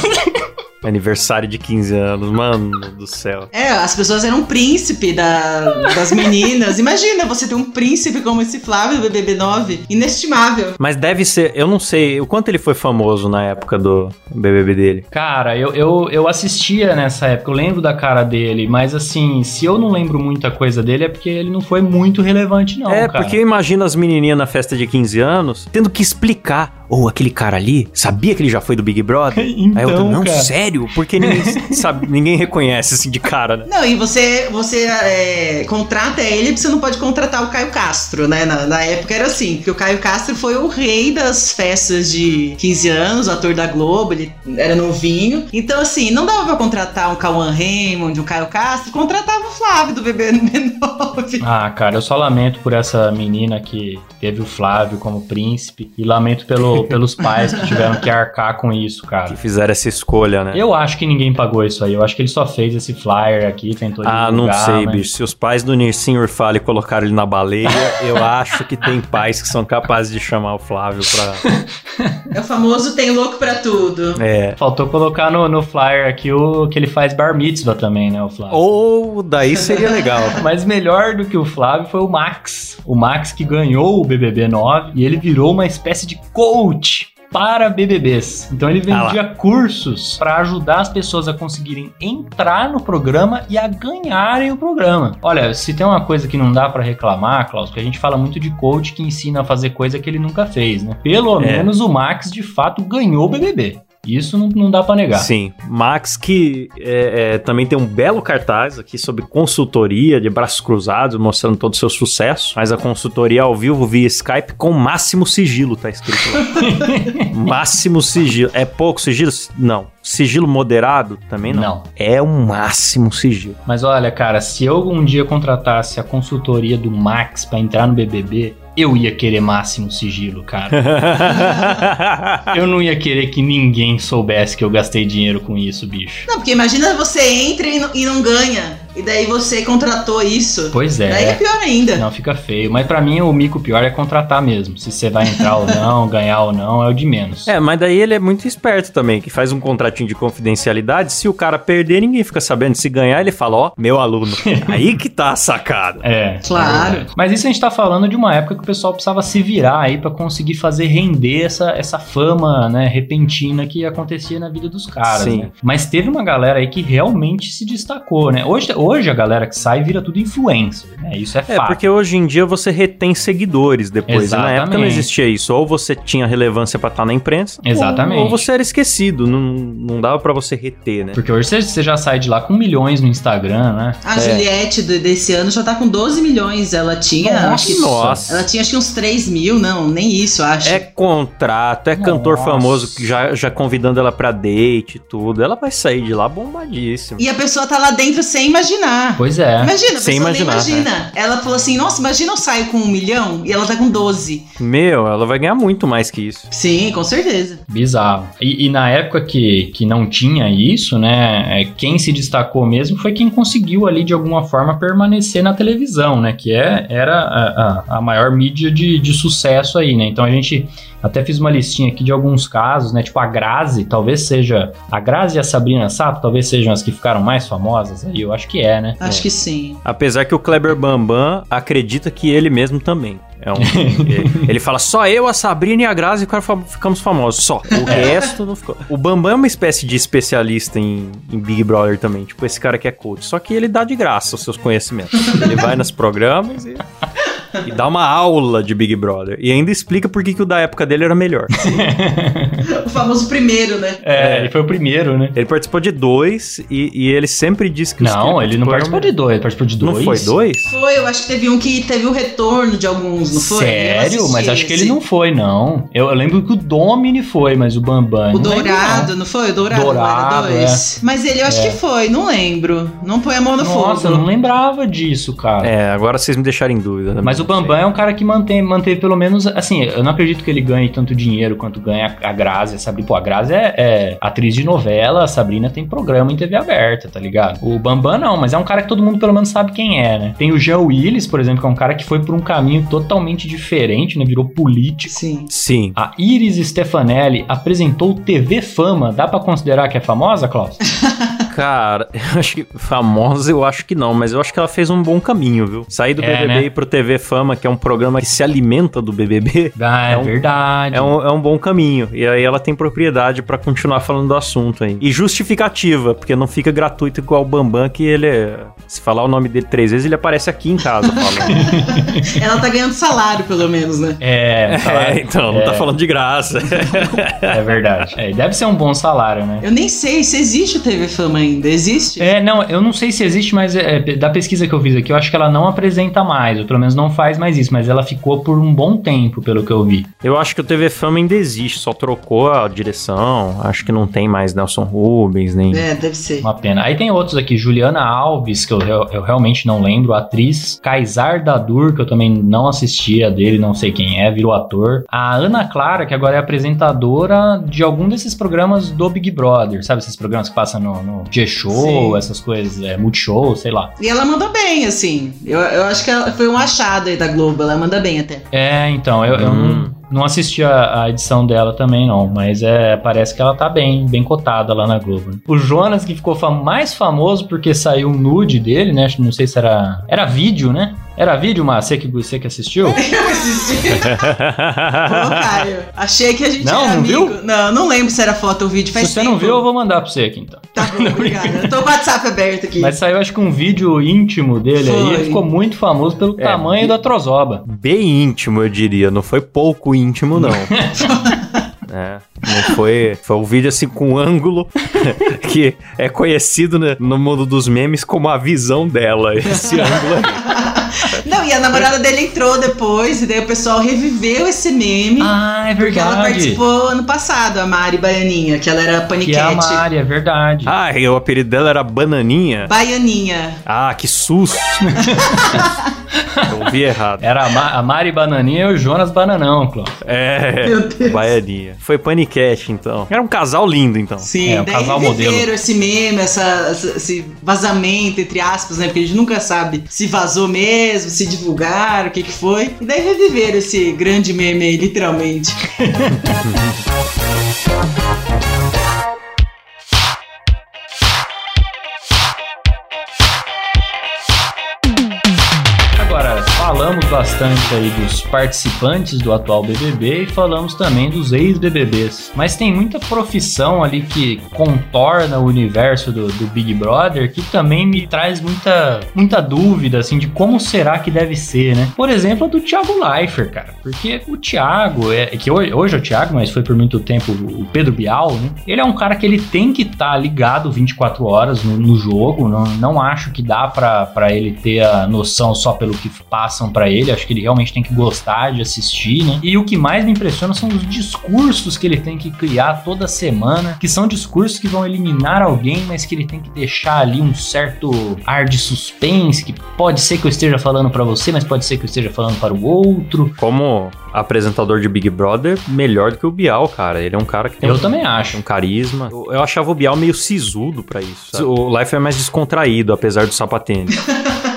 Aniversário de 15 anos, mano do céu. É, as pessoas eram príncipe da- das meninas. Imagina você ter um príncipe como esse Flávio do BBB9. Inestimável. Mas deve ser, eu não sei o quanto ele foi famoso na época do BBB dele. Cara, eu, eu, eu assistia nessa época, eu lembro da cara dele, mas assim, se eu não lembro muita coisa dele é porque ele não foi muito relevante, não, é, cara. porque eu imagino as menininhas na festa de 15 anos tendo que explicar. Ou aquele cara ali, sabia que ele já foi do Big Brother? Então, Aí outra, não, cara. sério? Porque ninguém sabe, ninguém reconhece assim de cara, né? Não, e você, você é, contrata ele, porque você não pode contratar o Caio Castro, né? Na, na época era assim, porque o Caio Castro foi o rei das festas de 15 anos, ator da Globo, ele era novinho. Então, assim, não dava pra contratar um Cauã Raymond, um Caio Castro, contratava o Flávio do BB9. Ah, cara, eu só lamento por essa menina que teve o Flávio como príncipe e lamento pelo, pelos pais que tiveram que arcar com isso, cara. Que fizeram essa escolha, né? Eu acho que ninguém pagou isso aí. Eu acho que ele só fez esse flyer aqui, tentou Ah, não sei, mas- bicho. Se os pais do Nirsim Urfali colocaram ele na baleia, eu acho que tem pais que são capazes de chamar o Flávio pra. É o famoso tem louco pra tudo. É. Faltou colocar no, no flyer aqui o que ele faz bar mitzvah também, né, o Flávio. Ou daí seria legal. Mas melhor do que o Flávio foi o Max. O Max que ganhou o BBB 9 e ele virou uma espécie de coach para BBBs. Então ele Ah lá. vendia cursos para ajudar as pessoas a conseguirem entrar no programa e a ganharem o programa. Olha, se tem uma coisa que não dá para reclamar, Klaus, que a gente fala muito de coach que ensina a fazer coisa que ele nunca fez, né? Pelo É. menos o Max de fato ganhou o BBB. Isso não, não dá pra negar. Sim, Max que é, é, também tem um belo cartaz aqui sobre consultoria de braços cruzados, mostrando todo o seu sucesso. Mas a consultoria ao vivo via Skype com máximo sigilo, tá escrito lá. máximo sigilo. É pouco sigilo? Não. Sigilo moderado? Também não. Não. É o máximo sigilo. Mas olha, cara, se eu um dia contratasse a consultoria do Max pra entrar no BBB, eu ia querer máximo sigilo, cara. eu não ia querer que ninguém soubesse que eu gastei dinheiro com isso, bicho. Não, porque imagina você entra e não, e não ganha. E daí você contratou isso. Pois é. Daí é pior ainda. Não, fica feio. Mas pra mim, o mico pior é contratar mesmo. Se você vai entrar ou não, ganhar ou não, é o de menos. É, mas daí ele é muito esperto também, que faz um contratinho de confidencialidade. Se o cara perder, ninguém fica sabendo. Se ganhar, ele fala, ó, meu aluno. Aí que tá a sacada. É. Claro. é. Mas isso a gente tá falando de uma época que o pessoal precisava se virar aí pra conseguir fazer render essa, essa fama, né, repentina que acontecia na vida dos caras, Sim. né? Mas teve uma galera aí que realmente se destacou, né? Hoje, hoje a galera que sai vira tudo influencer, né? Isso é É, fato. porque hoje em dia você retém seguidores depois. E na época não Exatamente. existia isso. Ou você tinha relevância pra estar na imprensa, Exatamente. Ou, ou você era esquecido. Não, não dava pra você reter, né? Porque hoje você, você já sai de lá com milhões no Instagram, né? A É. Juliette do- desse ano já tá com 12 milhões. Ela tinha. acho que, Nossa. Ela tinha acho que uns 3 mil, não, nem isso, acho. É contrato, é cantor Nossa. famoso que já, já convidando ela pra date e tudo. Ela vai sair de lá bombadíssima. E a pessoa tá lá dentro sem imaginar. Pois é. Imagina, a Sem imaginar, nem imagina. Ela falou assim: nossa, imagina eu saio com um milhão e ela tá com 12. Meu, ela vai ganhar muito mais que isso. Sim, com certeza. Bizarro. E, e na época que, que não tinha isso, né? é, Quem se destacou mesmo foi quem conseguiu ali de alguma forma permanecer na televisão, né? Que é, era a, a- a maior mídia de, de sucesso aí, né? Então a gente até fiz uma listinha aqui de alguns casos, né? Tipo a Grazi, talvez seja. A Grazi e a Sabrina Sato talvez sejam as que ficaram mais famosas aí. Eu acho que é, né? Acho que sim. Apesar que o Kleber Bambam acredita que ele mesmo também. É um, ele, ele fala só eu, a Sabrina e a Grazi ficamos famosos. Só. O resto não ficou. O Bambam é uma espécie de especialista em, em Big Brother também. Tipo, esse cara que é coach. Só que ele dá de graça os seus conhecimentos. Ele vai nos programas e. E dá uma aula de Big Brother. E ainda explica por que, que o da época dele era melhor. O famoso primeiro, né? É, ele foi o primeiro, né? Ele participou de dois e, e ele sempre disse que Não, que ele não participou de dois, ele participou de Não dois. foi dois? Foi, eu acho que teve um que teve o retorno de alguns, não foi? Sério? Mas acho que esse. ele não foi, não. Eu, eu lembro que o Domini foi, mas o Bambam. O não lembro, Dourado, não foi? O Dourado, Dourado, era dois. Mas ele eu acho É. que foi, não lembro. Não põe a mão no não. Nossa, eu fogo. não lembrava disso, cara. É, agora vocês me deixaram em dúvida. também. Mas o Bambam é um cara que mantém, manteve pelo menos, assim, eu não acredito que ele ganhe tanto dinheiro quanto ganha a Grazi, a Sabrina. Pô, a Grazi é, é atriz de novela, a Sabrina tem programa em TV aberta, tá ligado? O Bambam não, mas é um cara que todo mundo pelo menos sabe quem é, né? Tem o Jean Willis, por exemplo, que é um cara que foi por um caminho totalmente diferente, né? Virou político. Sim. Sim. A Iris Stefanelli apresentou TV Fama. Dá pra considerar que é famosa, Klaus? Cara, eu acho que famosa eu acho que não, mas eu acho que ela fez um bom caminho, viu? Sair do É, BBB né? e ir pro TV Fama, que é um programa que se alimenta do BBB, Ah, é, É um- verdade. é um, é um bom caminho. E aí ela tem propriedade pra continuar falando do assunto aí. E justificativa, porque não fica gratuito igual o Bambam, que ele, é- se falar o nome dele três vezes, ele aparece aqui em casa falando. Ela tá ganhando salário, pelo menos, né? É, é, então, não tá falando de graça. é verdade. É, deve ser um bom salário, né? Eu nem sei se existe o TV Fama ainda. Existe? É, não, eu não sei se existe, mas é, da pesquisa que eu fiz aqui, eu acho que ela não apresenta mais, ou pelo menos não faz mais isso, mas ela ficou por um bom tempo, pelo que eu vi. Eu acho que o TV Fama ainda existe, só trocou a direção. Acho que não tem mais Nelson Rubens, nem. É, deve ser. Uma pena. Aí tem outros aqui, Juliana Alves, que eu, eu- eu realmente não lembro, a atriz, Kaysar Dadur, que eu também não assistia dele, não sei quem é, virou ator. A Ana Clara, que agora é apresentadora de algum desses programas do Big Brother, sabe? Esses programas que passam no, no G-Show, essas coisas, é, Multishow, sei lá. E ela manda bem, assim. Eu, eu acho que ela foi um achado aí da Globo. Ela manda bem até. É, então, eu, eu Hum. não, não assisti a, a edição dela também, não. Mas é, parece que ela tá bem, bem cotada lá na Globo. né? O Jonas, que ficou fam- mais famoso porque saiu um nude dele, né? Não sei se era. Era vídeo, né? Era vídeo? Você que, você que assistiu? Eu assisti. Ô, Caio. Achei que a gente Não, era não amigo. viu? Não, não lembro se era foto ou vídeo. Faz se você tempo. não viu, eu vou mandar pra você aqui então. Tá bom, obrigada. Eu tô com o WhatsApp aberto aqui. Mas saiu, acho que um vídeo íntimo dele aí. Foi. Ele ficou muito famoso pelo É, tamanho e- da trozoba. Bem íntimo, eu diria. Não foi pouco íntimo, não. É, não foi, foi um vídeo assim com um ângulo que é conhecido né, no mundo dos memes como a visão dela, esse ângulo aí. Não, e a namorada dele entrou depois, e daí o pessoal reviveu esse meme. Ah, é Porque ela verdade. participou ano passado, a Mari Baianinha, que ela era Que é a paniquete. Mari, é verdade. Ah, e o apelido dela era Bananinha. Baianinha. Ah, que susto. Eu ouvi errado. Era a, Ma- a Mari Bananinha e o Jonas Bananão, Cláudio. É, Meu Deus. Baianinha. Foi paniquete, então. Era um casal lindo, então. Sim, É, daí casal reviveram modelo. esse meme, essa, essa- esse vazamento, entre aspas, né? Porque a gente nunca sabe se vazou mesmo, se divulgaram, o que que foi. E daí reviveram esse grande meme aí, literalmente. bastante aí dos participantes do atual BBB e falamos também dos ex-BBBs. Mas tem muita profissão ali que contorna o universo do, do Big Brother que também me traz muita, muita dúvida, assim, de como será que deve ser, né? Por exemplo, a do Thiago Leifert, cara. Porque o Thiago, é, que hoje, hoje é o Thiago, mas foi por muito tempo o Pedro Bial, né? Ele é um cara que ele tem que estar ligado 24 horas no, no jogo. Não, não acho que dá pra ele ter a noção só pelo que passam pra ele. Acho que ele realmente tem que gostar de assistir, né? E o que mais me impressiona são os discursos que ele tem que criar toda semana, que são discursos que vão eliminar alguém, mas que ele tem que deixar ali um certo ar de suspense, que pode ser que eu esteja falando pra você, mas pode ser que eu esteja falando para o outro. Como apresentador de Big Brother, melhor do que o Bial, cara. Ele é um cara que tem Eu um, também acho. um carisma. Eu, eu achava o Bial meio sisudo pra isso. sabe? O Life é mais descontraído, apesar do sapatênis.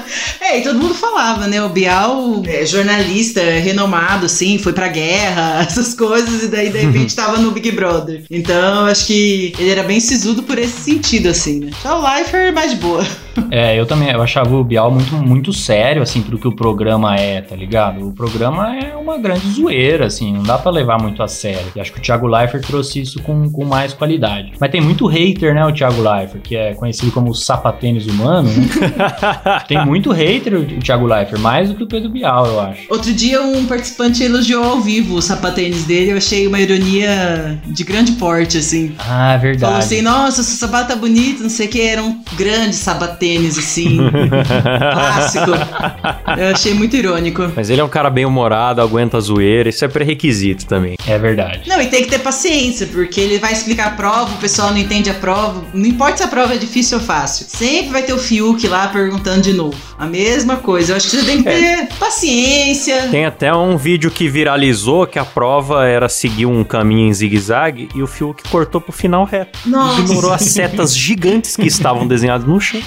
É, e todo mundo falava, né? O Bial é jornalista renomado, assim, foi pra guerra, essas coisas, e daí de repente tava no Big Brother. Então, acho que ele era bem sisudo por esse sentido, assim, né? Já o Lifer é mais de boa. É, eu também, eu achava o Bial muito, muito sério, assim, pro que o programa é, tá ligado? O programa é uma grande zoeira, assim, não dá pra levar muito a sério. E acho que o Thiago Leifert trouxe isso com, com mais qualidade. Mas tem muito hater, né, o Thiago Leifert, que é conhecido como o sapatênis humano, né? tem muito hater o Thiago Leifert, mais do que o Pedro Bial, eu acho. Outro dia, um participante elogiou ao vivo o sapatênis dele, eu achei uma ironia de grande porte, assim. Ah, verdade. Falou assim, nossa, seu sapato tá bonito, não sei o que, era um grande sapatênis, assim, clássico. Eu achei muito irônico. Mas ele é um cara bem humorado, aguenta a zoeira. Isso é pré-requisito também. É verdade. Não, e tem que ter paciência, porque ele vai explicar a prova, o pessoal não entende a prova. Não importa se a prova é difícil ou fácil. Sempre vai ter o Fiuk lá perguntando de novo. A mesma coisa. Eu acho que você tem que ter paciência. Tem até um vídeo que viralizou que a prova era seguir um caminho em zigue-zague e o Fiuk cortou pro final reto. Nossa. Ignorou as setas gigantes que estavam desenhadas no chão.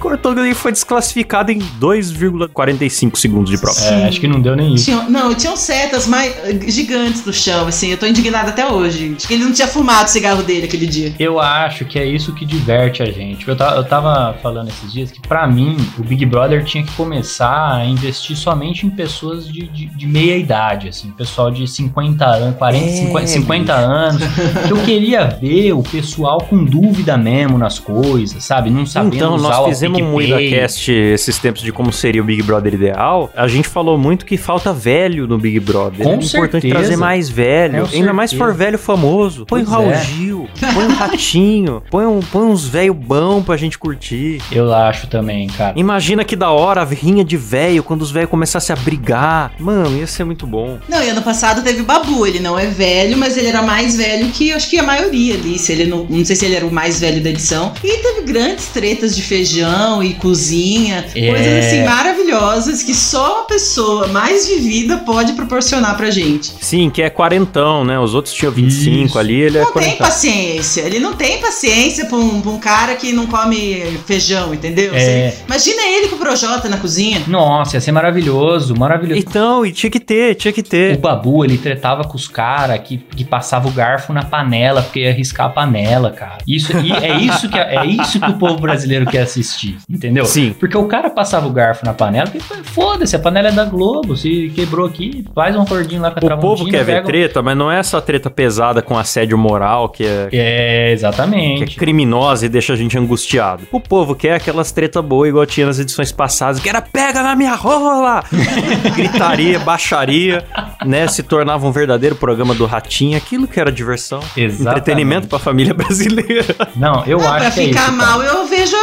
Cortou e foi desclassificado em 2,45 segundos de prova. É, acho que não deu nem isso. Tinha- não, tinham setas mais eh, gigantes no chão, assim. Eu tô indignada até hoje. Acho que ele não tinha fumado o cigarro dele aquele dia. Eu acho que é isso que diverte a gente. Eu, eu tava falando esses dias que, pra mim, o Big Brother tinha que começar a investir somente em pessoas de, de, de meia idade, assim, pessoal de 50 anos, 40, É, 50, 50 anos. eu queria ver o pessoal com dúvida mesmo nas coisas, sabe? Não sabendo Então, usar nós fizemos um. MuidaCast esses tempos de como seria o Big Brother ideal. A gente falou muito que falta velho no Big Brother. Com é importante certeza. trazer mais velho. Com Ainda mais se for certeza. velho famoso. Põe o Pois Raul é. Gil, põe um ratinho, põe, um, põe uns velho bom pra gente curtir. Eu acho também, cara. Imagina que da hora a rinha de velho quando os velhos começassem a brigar. Mano, ia ser muito bom. Não, e ano passado teve o Babu. Ele não é velho, mas ele era mais velho que acho que a maioria ali. Se ele não, não sei se ele era o mais velho da edição. E teve grandes tretas de feijão e cozinha. É. Coisas assim maravilhosas que só uma pessoa mais vivida pode proporcionar pra gente. Sim, que é quarentão, né? Os outros tinham 25 Isso. ali, ele é Não tem quarentão. paciência. Ele não tem paciência pra um, pra um cara que não come feijão, entendeu? É. Você- imagina ele com o Projota na cozinha. Nossa, ia ser maravilhoso, maravilhoso. Então, e tinha que ter, tinha que O ter. Babu, ele tretava com os caras que, que passava o garfo na panela, porque ia riscar a panela, cara. Isso, e é, isso que, é isso que o povo brasileiro quer assistir, entendeu? Sim. Porque o cara passava o garfo na panela, porque foda-se, a panela é da Globo, se quebrou aqui, faz um cordinho lá com a O povo quer ver treta, mas não é essa treta pesada com assédio moral que é, É, que é exatamente. criminosa e deixa a gente angustiado. O povo quer aquelas treta boas igual tinha nas edições passadas, que era pega na minha rola! Gritaria, baixaria, né? Se tornava um verdadeiro programa do Ratinho, aquilo que era diversão. Exatamente. Entretenimento pra família brasileira. Não, eu Ah, acho pra que é ficar isso, mal, eu vejo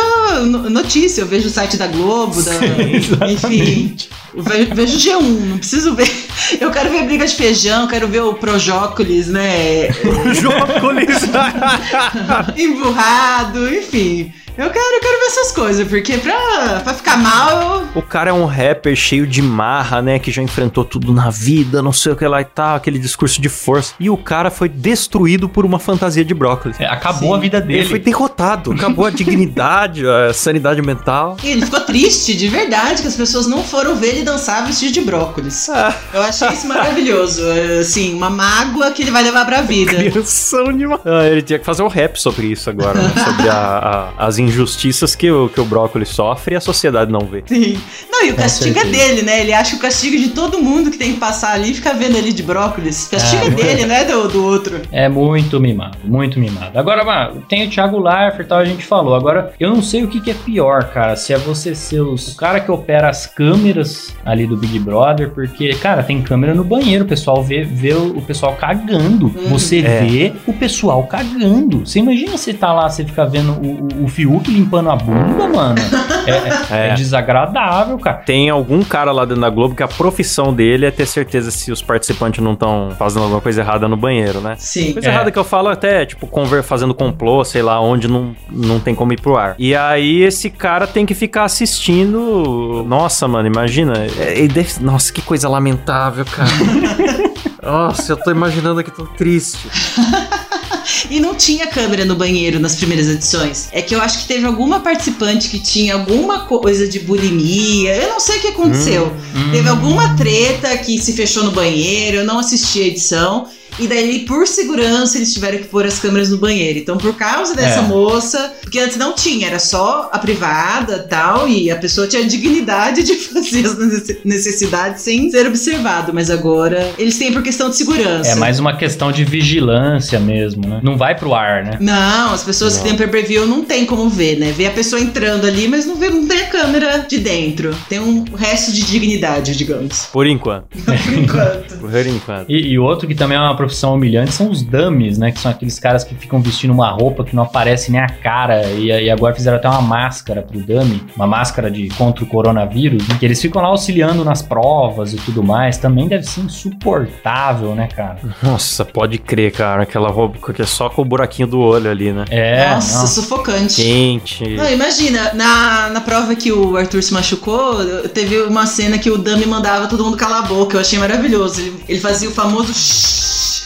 no- notícia, eu vejo o site da Globo, da, enfim. Eu ve- vejo G1, não preciso ver. Eu quero ver briga de feijão, quero ver o Projócolis, né? Jócolis! Emburrado, enfim. Eu quero, eu quero ver essas coisas, porque pra, pra ficar mal, eu. O cara é um rapper cheio de marra, né? Que já enfrentou tudo na vida, não sei o que lá e tal, aquele discurso de força. E o cara foi destruído por uma fantasia de brócolis. É, acabou Sim. a vida dele. Ele foi derrotado, acabou a dignidade, a sanidade mental. E ele ficou triste, de verdade, que as pessoas não foram ver ele dançar vestido de brócolis. Eu achei isso maravilhoso. Assim, uma mágoa que ele vai levar pra vida. Criação de ah, Ele tinha que fazer um rap sobre isso agora, né? Sobre a- a- as injustiças que o, que o brócolis sofre e a sociedade não vê. Sim. Não, e o castigo é dele, né? Ele acha que o castigo de todo mundo que tem que passar ali e ficar vendo ele de brócolis. O castigo é, É. dele, né? Do, do outro. É muito mimado, muito mimado. Agora, mano, tem o Thiago Leifert e tal, a gente falou. Agora, eu não sei o que, que é pior, cara. Se é você ser os- o cara que opera as câmeras ali do Big Brother, porque, cara, tem câmera no banheiro, o pessoal vê, vê o, o pessoal cagando. Você É. vê o pessoal cagando. Você imagina você tá lá, você fica vendo o, o, o Fiuk limpando a bunda, mano. É, é- é É. desagradável, cara. Tem algum cara lá dentro da Globo que a profissão dele é ter certeza se os participantes não estão fazendo alguma coisa errada no banheiro, né? Sim. Coisa É. errada que eu falo até, tipo, conver, fazendo complô, sei lá, onde não, não tem como ir pro ar. E aí esse cara tem que ficar assistindo. Nossa, mano, imagina. É, deve- Nossa, que coisa lamentável, cara. Nossa, eu tô imaginando aqui tão triste. E não tinha câmera no banheiro nas primeiras edições. É que eu acho que teve alguma participante que tinha alguma coisa de bulimia. Eu não sei o que aconteceu. Teve alguma treta que se fechou no banheiro, eu não assisti a edição. E daí, por segurança, eles tiveram que pôr as câmeras no banheiro. Então, por causa dessa É. moça, porque antes não tinha, era só a privada tal, e a pessoa tinha a dignidade de fazer as necess- necessidades sem ser observado. Mas agora, eles têm por questão de segurança. É mais uma questão de vigilância mesmo, né? Não vai pro ar, né? Não, as pessoas que têm pay-per-view não tem como ver, né? Vê a pessoa entrando ali, mas não, vê, não tem a câmera de dentro. Tem um resto de dignidade, digamos. Por enquanto. Por enquanto. Por enquanto. E, e outro que também é uma profissão humilhante são os dummies, né? Que são aqueles caras que ficam vestindo uma roupa que não aparece nem a cara. E, e agora fizeram até uma máscara pro dummy, uma máscara de contra o coronavírus, né? que eles ficam lá auxiliando nas provas e tudo mais. Também deve ser insuportável, né, cara? Nossa, pode crer, cara. Aquela roupa que é só com o buraquinho do olho ali, né? É, Nossa, não. sufocante. Quente. Não, imagina, na, na prova que o Arthur se machucou, teve uma cena que o Dami mandava todo mundo calar a boca. Eu achei maravilhoso. Ele, ele fazia o famoso shhh,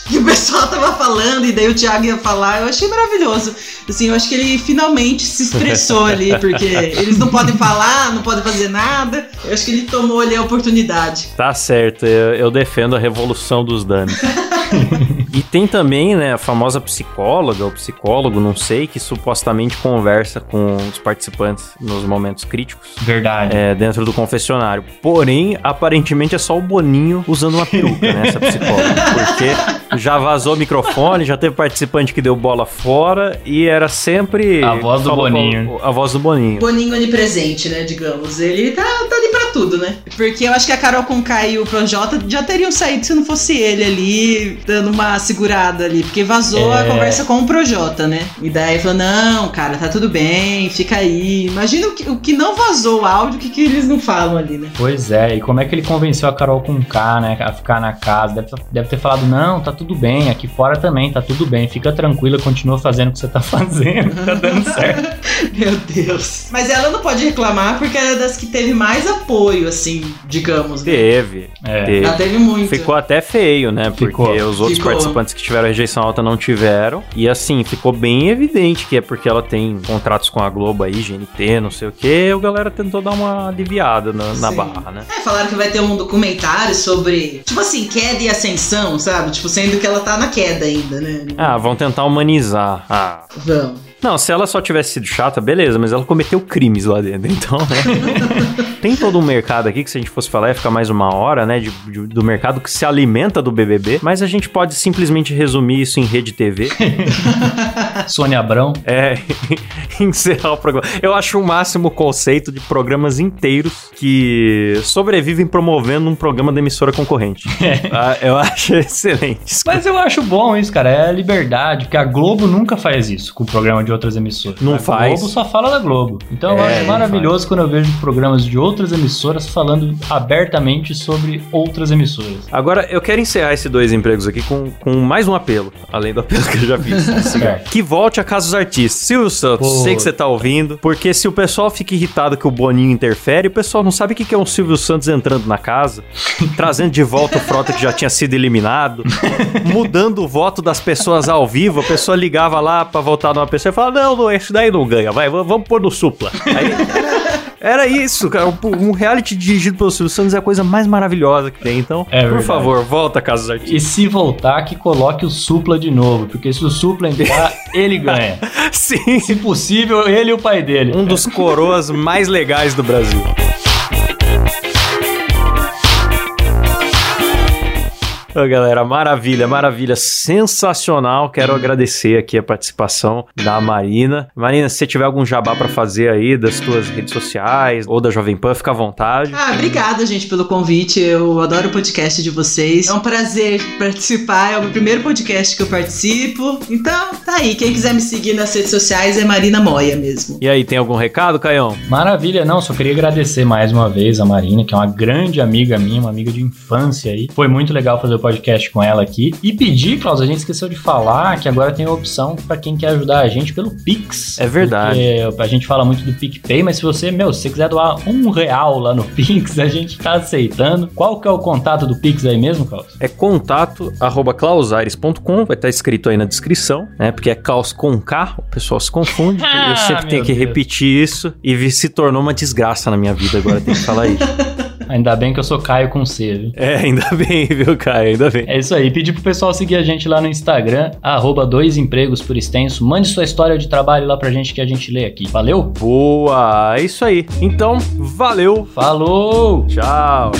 e o pessoal tava falando, e daí o Thiago ia falar. Eu achei maravilhoso. Assim, eu acho que ele finalmente se expressou ali, porque eles não podem falar, não podem fazer nada. Eu acho que ele tomou ali a oportunidade. Tá certo, eu, eu defendo a revolução dos danos. e tem também, né, a famosa psicóloga ou psicólogo, não sei, que supostamente conversa com os participantes nos momentos críticos. Verdade. É, dentro do confessionário. Porém, aparentemente é só o Boninho usando uma peruca, né? Essa psicóloga. Porque já vazou o microfone, já teve participante que deu bola fora e era sempre. A voz do Boninho. A voz do Boninho. Boninho onipresente, né, digamos. Ele tá, tá tudo, né? Porque eu acho que a Carol Conká e o Projota já teriam saído se não fosse ele ali, dando uma segurada ali. Porque vazou a É. conversa com o Projota, né? E daí falou, não, cara, tá tudo bem, fica aí. Imagina o que, o que não vazou o áudio, o que, que eles não falam ali, né? Pois é, e como é que ele convenceu a Carol com K, né, a ficar na casa? Deve, deve ter falado, não, tá tudo bem, aqui fora também tá tudo bem, fica tranquila, continua fazendo o que você tá fazendo, tá dando certo. Meu Deus. Mas ela não pode reclamar porque ela é das que teve mais apoio, assim, digamos. Né? Teve. É. teve. Ela teve muito. Ficou até feio, né? Porque Ficou. os outros Ficou. participantes que tiveram rejeição alta não tiveram. E assim, ficou bem evidente que é porque ela tem contratos com a Globo aí, GNT, não sei o que. A galera tentou dar uma aliviada na, na barra, né? É, falaram que vai ter um documentário sobre, tipo assim, queda e ascensão, sabe? Tipo, sendo que ela tá na queda ainda, né? Ah, vão tentar humanizar. Ah. Vamos. Não, se ela só tivesse sido chata, beleza, mas ela cometeu crimes lá dentro, então, né? Tem todo um mercado aqui que se a gente fosse falar ia ficar mais uma hora, né? de- de- do mercado que se alimenta do BBB, mas a gente pode simplesmente resumir isso em rede TV. Sônia Abrão. É, encerrar o programa. Eu acho o máximo o conceito de programas inteiros que sobrevivem promovendo um programa da emissora concorrente. Ah, eu acho excelente. Mas eu acho bom isso, cara. É a liberdade, porque a Globo nunca faz isso com o programa de outras emissoras. Não a faz. Globo só fala da Globo. Então eu É, acho não maravilhoso quando eu vejo programas de outras emissoras falando abertamente sobre outras emissoras. Agora, eu quero encerrar esses dois empregos aqui com, com mais um apelo, além do apelo que eu já fiz. Certo. que volte a Casa dos Artistas. Silvio Santos, Pô. sei que você tá ouvindo, porque se o pessoal fica irritado que o Boninho interfere, o pessoal não sabe o que é um Silvio Santos entrando na casa, trazendo de volta o Frota que já tinha sido eliminado, mudando o voto das pessoas ao vivo, a pessoa ligava lá pra votar numa pessoa falava, não, não, esse daí não ganha, vai, vamos pôr no supla. Aí... Era isso, cara. Um um reality dirigido pelo Silvio Santos é a coisa mais maravilhosa que tem. Então, É por verdade. favor, volta a Casa dos Artistas. E se voltar, que coloque o Supla de novo, porque se o Supla entrar, ele ganha. Sim. Se possível, ele e o pai dele. Um dos coroas mais legais do Brasil. Ô, galera, maravilha, maravilha, sensacional. Quero agradecer aqui a participação da Marina. Marina, se você tiver algum jabá pra fazer aí das tuas redes sociais ou da Jovem Pan, fica à vontade. Ah, obrigada, gente, pelo convite. Eu adoro o podcast de vocês. É um prazer participar. É o meu primeiro podcast que eu participo. Então, tá aí. Quem quiser me seguir nas redes sociais é Marina Moia mesmo. E aí, tem algum recado, Caião? Maravilha, não, só queria agradecer mais uma vez a Marina, que é uma grande amiga minha, uma amiga de infância aí. Foi muito legal fazer o podcast com ela aqui. E pedir, Klaus, a gente esqueceu de falar que agora tem a opção pra quem quer ajudar a gente pelo Pix. É verdade. A gente fala muito do PicPay, mas se você, meu, se você quiser doar um real lá no Pix, a gente tá aceitando. Qual que é o contato do Pix aí mesmo, Klaus? É contato arroba clausaires.com, vai estar escrito aí na descrição, né? Porque é caos com K, o pessoal se confunde. Ah, eu sempre tenho meu que Deus. repetir isso e se tornou uma desgraça na minha vida agora, tem que falar isso. Ainda bem que eu sou Caio com C, viu? É, ainda bem, viu, Caio? Ainda bem. É isso aí. Pedir pro pessoal seguir a gente lá no Instagram, arroba dois empregos por extenso. Mande sua história de trabalho lá pra gente que a gente lê aqui. Valeu? Boa, é isso aí. Então, valeu, Falou! tchau.